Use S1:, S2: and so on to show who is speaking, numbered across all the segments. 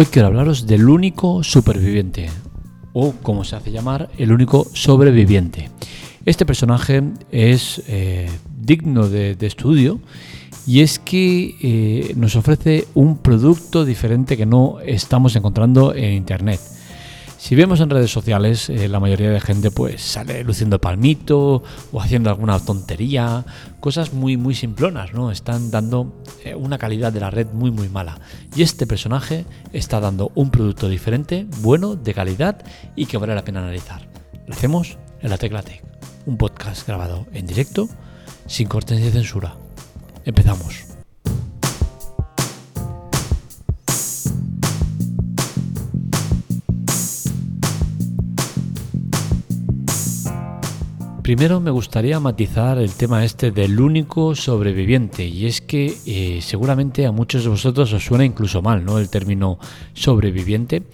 S1: Hoy quiero hablaros del único superviviente, o como se hace llamar, el único sobreviviente. Este personaje es eh, digno de, estudio y es que eh, nos ofrece un producto diferente que no estamos encontrando en Internet. Si vemos en redes sociales, eh, la mayoría de gente pues sale luciendo palmito o haciendo alguna tontería, cosas muy muy simplonas, ¿no? Están dando una calidad de la red muy muy mala. Y este personaje está dando un producto diferente, bueno, de calidad y que vale la pena analizar. Lo hacemos en la Tecla Tech, un podcast grabado en directo, sin cortes de censura. Empezamos. Primero me gustaría matizar el tema este del único sobreviviente y es que eh, seguramente a muchos de vosotros os suena incluso mal, ¿no? El término sobreviviente.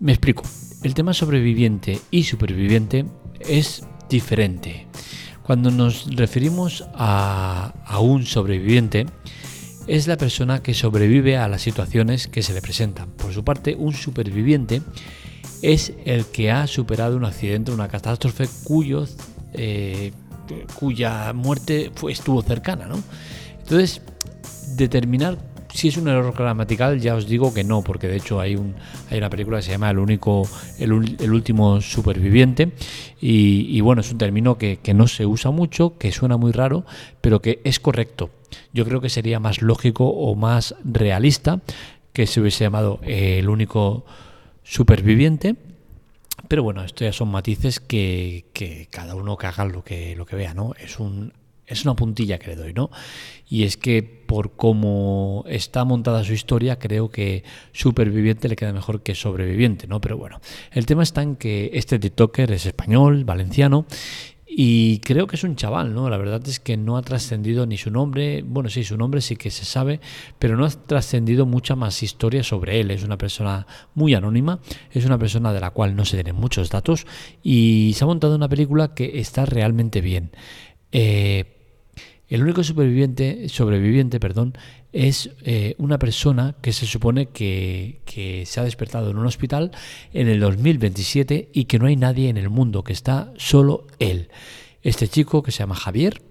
S1: Me explico. El tema sobreviviente y superviviente es diferente. Cuando nos referimos a, a un sobreviviente, es la persona que sobrevive a las situaciones que se le presentan. Por su parte, un superviviente es el que ha superado un accidente, una catástrofe cuyo eh, cuya muerte fue, estuvo cercana, ¿no? Entonces, determinar si es un error gramatical, ya os digo que no, porque de hecho hay, un, hay una película que se llama El único, el, último superviviente, y, bueno, es un término que, no se usa mucho, que suena muy raro, pero que es correcto. Yo creo que sería más lógico o más realista que se hubiese llamado El único superviviente pero bueno, esto ya son matices que, cada uno que lo que, lo que vea, ¿no? Es un es una puntilla que le doy, ¿no? Y es que por cómo está montada su historia, creo que superviviente le queda mejor que sobreviviente, ¿no? Pero bueno, el tema está en que este TikToker es español, valenciano, y creo que es un chaval, ¿no? La verdad es que no ha trascendido ni su nombre, bueno, sí, su nombre sí que se sabe, pero no ha trascendido mucha más historia sobre él. Es una persona muy anónima, es una persona de la cual no se tienen muchos datos y se ha montado una película que está realmente bien. Eh, el único superviviente, sobreviviente, perdón, es eh, una persona que se supone que, se ha despertado en un hospital en el 2027 y que no hay nadie en el mundo, que está solo él. Este chico, que se llama Javier,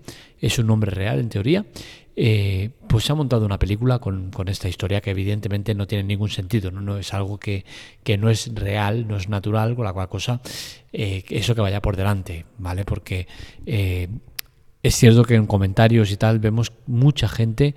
S1: es un nombre real en teoría, eh, pues se ha montado una película con, esta historia que evidentemente no tiene ningún sentido, no, es algo que, que, no es real, no es natural, con la cual cosa, eh, eso que vaya por delante, ¿vale? Porque es cierto que en comentarios y tal vemos mucha gente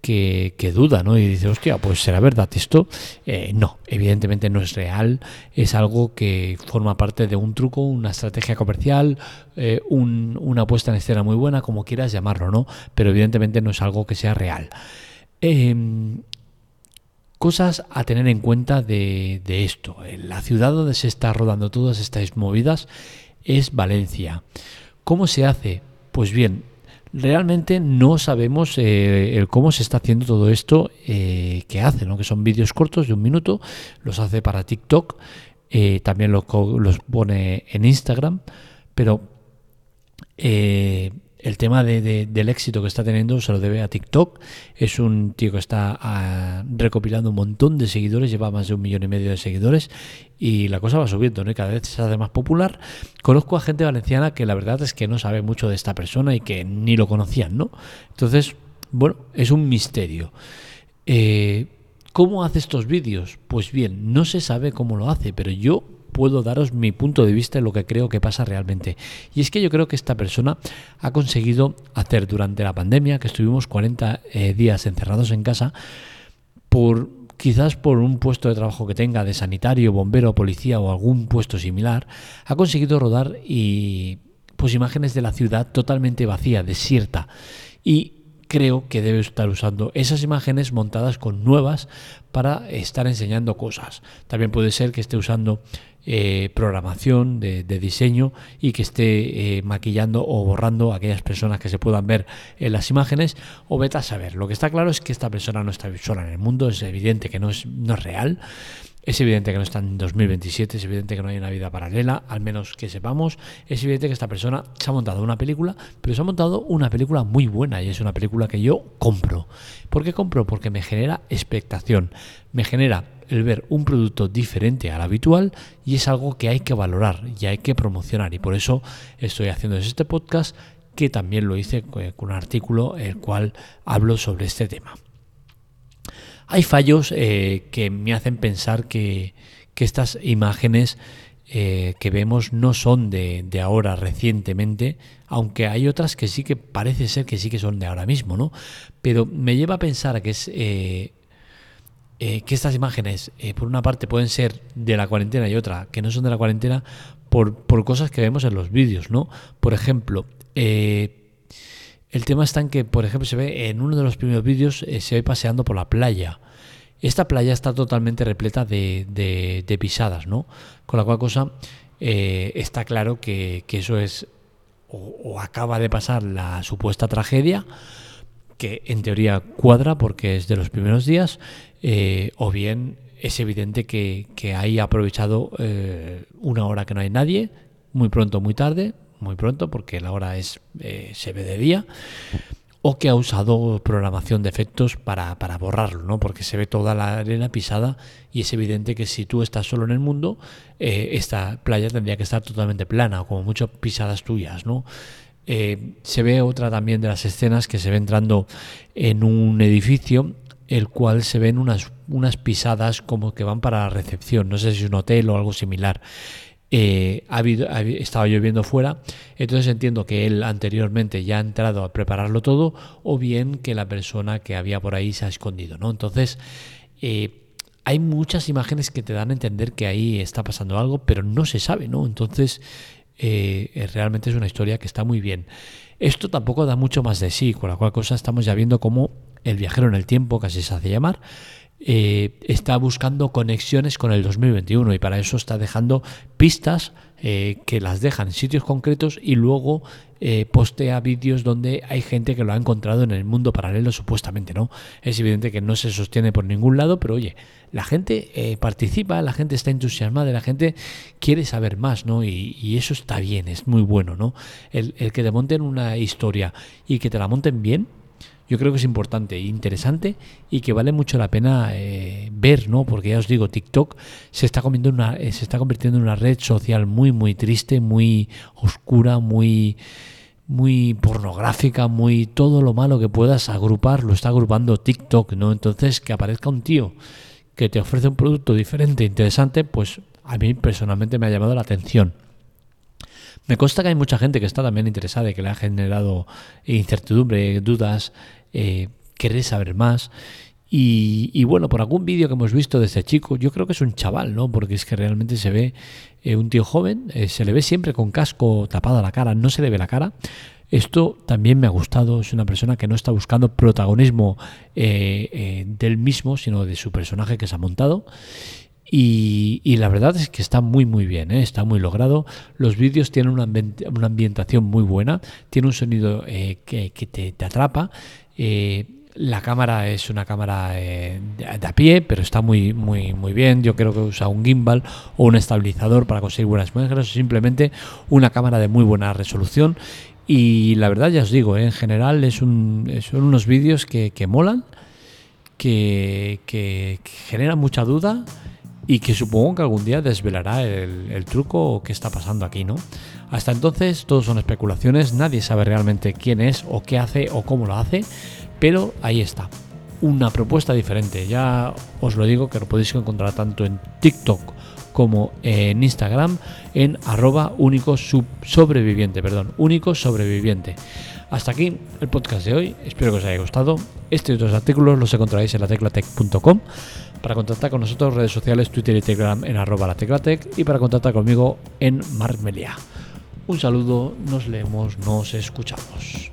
S1: que, duda, ¿no? Y dice, hostia, pues será verdad esto. Eh, no, evidentemente no es real. Es algo que forma parte de un truco, una estrategia comercial, eh, una puesta en escena muy buena, como quieras llamarlo, ¿no? Pero evidentemente no es algo que sea real. Em, cosas a tener en cuenta de, de esto. La ciudad donde se está rodando todas estas movidas es Valencia. ¿Cómo se hace? Pues bien, realmente no sabemos eh, el cómo se está haciendo todo esto eh, que hace, ¿no? que son vídeos cortos de un minuto, los hace para TikTok, eh, también los, los, pone en Instagram, pero el tema del éxito que está teniendo se lo debe a TikTok. Es un tío que está ah, recopilando un montón de seguidores, lleva más de un millón y medio de seguidores y la cosa va subiendo, ¿no? Y cada vez se hace más popular. Conozco a gente valenciana que la verdad es que no sabe mucho de esta persona y que ni lo conocían, ¿no? Entonces, bueno, es un misterio. Eh, ¿Cómo hace estos vídeos? Pues bien, no se sabe cómo lo hace, pero yo puedo daros mi punto de vista de lo que creo que pasa realmente. Y es que yo creo que esta persona ha conseguido hacer durante la pandemia, que estuvimos 40 eh, días encerrados en casa, por quizás por un puesto de trabajo que tenga de sanitario, bombero, policía o algún puesto similar, ha conseguido rodar y pues imágenes de la ciudad totalmente vacía, desierta. Y creo que debe estar usando esas imágenes montadas con nuevas para estar enseñando cosas. También puede ser que esté usando eh, programación de, diseño y que esté eh, maquillando o borrando aquellas personas que se puedan ver en las imágenes o vete a saber. Lo que está claro es que esta persona no está sola en el mundo, es evidente que no es, no es real. Es evidente que no está en 2027, es evidente que no hay una vida paralela, al menos que sepamos. Es evidente que esta persona se ha montado una película, pero se ha montado una película muy buena y es una película que yo compro. ¿Por qué compro? Porque me genera expectación, me genera el ver un producto diferente al habitual y es algo que hay que valorar y hay que promocionar. Y por eso estoy haciendo este podcast que también lo hice con un artículo el cual hablo sobre este tema. Hay fallos eh, que me hacen pensar que, estas imágenes eh, que vemos no son de, ahora recientemente, aunque hay otras que sí que parece ser que sí que son de ahora mismo, ¿no? Pero me lleva a pensar que es eh, que estas imágenes, por una parte, pueden ser de la cuarentena y otra que no son de la cuarentena por, por cosas que vemos en los vídeos, ¿no? Por ejemplo, eh, el tema está en que, por ejemplo, se ve en uno de los primeros vídeos, eh, se ve paseando por la playa. Esta playa está totalmente repleta de, pisadas, ¿no? Con la cual cosa eh, está claro que, eso es o, acaba de pasar la supuesta tragedia, que en teoría cuadra porque es de los primeros días, o bien es evidente que, que hay aprovechado una hora que no hay nadie, muy pronto, muy tarde, muy pronto porque la hora es eh, se ve de día o que ha usado programación de efectos para, para, borrarlo, ¿no? Porque se ve toda la arena pisada y es evidente que si tú estás solo en el mundo, eh, esta playa tendría que estar totalmente plana, o como mucho pisadas tuyas, ¿no? Eh, se ve otra también de las escenas que se ve entrando en un edificio, el cual se ven unas, unas pisadas como que van para la recepción, no sé si es un hotel o algo similar. Eh, ha habido, estaba lloviendo fuera, entonces entiendo que él anteriormente ya ha entrado a prepararlo todo o bien que la persona que había por ahí se ha escondido, ¿no? Entonces, eh, hay muchas imágenes que te dan a entender que ahí está pasando algo, pero no se sabe, ¿no? Entonces, eh, realmente es una historia que está muy bien. Esto tampoco da mucho más de sí, con la cual cosa estamos ya viendo cómo el viajero en el tiempo, casi se hace llamar, eh, está buscando conexiones con el 2021 y para eso está dejando pistas eh, que las dejan en sitios concretos y luego eh, postea vídeos donde hay gente que lo ha encontrado en el mundo paralelo supuestamente, ¿no? Es evidente que no se sostiene por ningún lado, pero oye, la gente participa, la gente está entusiasmada, la gente quiere saber más, ¿no? Y, eso está bien, es muy bueno, ¿no? El, el que te monten una historia y que te la monten bien, yo creo que es importante e interesante y que vale mucho la pena eh, ver, ¿no? Porque ya os digo, TikTok se está, comiendo una, eh, se está convirtiendo en una red social muy, muy triste, muy oscura, muy, muy pornográfica, muy todo lo malo que puedas agrupar, lo está agrupando TikTok, ¿no? Entonces, que aparezca un tío que te ofrece un producto diferente, interesante, pues a mí personalmente me ha llamado la atención. Me consta que hay mucha gente que está también interesada y que le ha generado incertidumbre, dudas, eh, querer saber más. Y, bueno, por algún vídeo que hemos visto de este chico, yo creo que es un chaval, ¿no? Porque es que realmente se ve eh, un tío joven, eh, se le ve siempre con casco tapado a la cara, no se le ve la cara. Esto también me ha gustado, es una persona que no está buscando protagonismo del mismo, sino de su personaje que se ha montado. Y, la verdad es que está muy muy bien, ¿eh? está muy logrado. Los vídeos tienen una, ambientación muy buena, tiene un sonido eh, que, te, atrapa. Eh, la cámara es una cámara de, a pie, pero está muy, muy, muy bien. Yo creo que usa un gimbal o un estabilizador para conseguir buenas imágenes, simplemente una cámara de muy buena resolución. Y la verdad, ya os digo, en general es un, son unos vídeos que, molan, que, que generan mucha duda y que supongo que algún día desvelará el, truco que está pasando aquí, ¿no? Hasta entonces todo son especulaciones, nadie sabe realmente quién es o qué hace o cómo lo hace, pero ahí está, una propuesta diferente. Ya os lo digo que lo podéis encontrar tanto en TikTok como en Instagram en arroba único sobreviviente, perdón, único sobreviviente. Hasta aquí el podcast de hoy, espero que os haya gustado. Y otros artículos los encontraréis en la teclatec.com. Para contactar con nosotros, redes sociales, Twitter y Telegram en arroba la teclatec y para contactar conmigo en Mark Un saludo, nos leemos, nos escuchamos.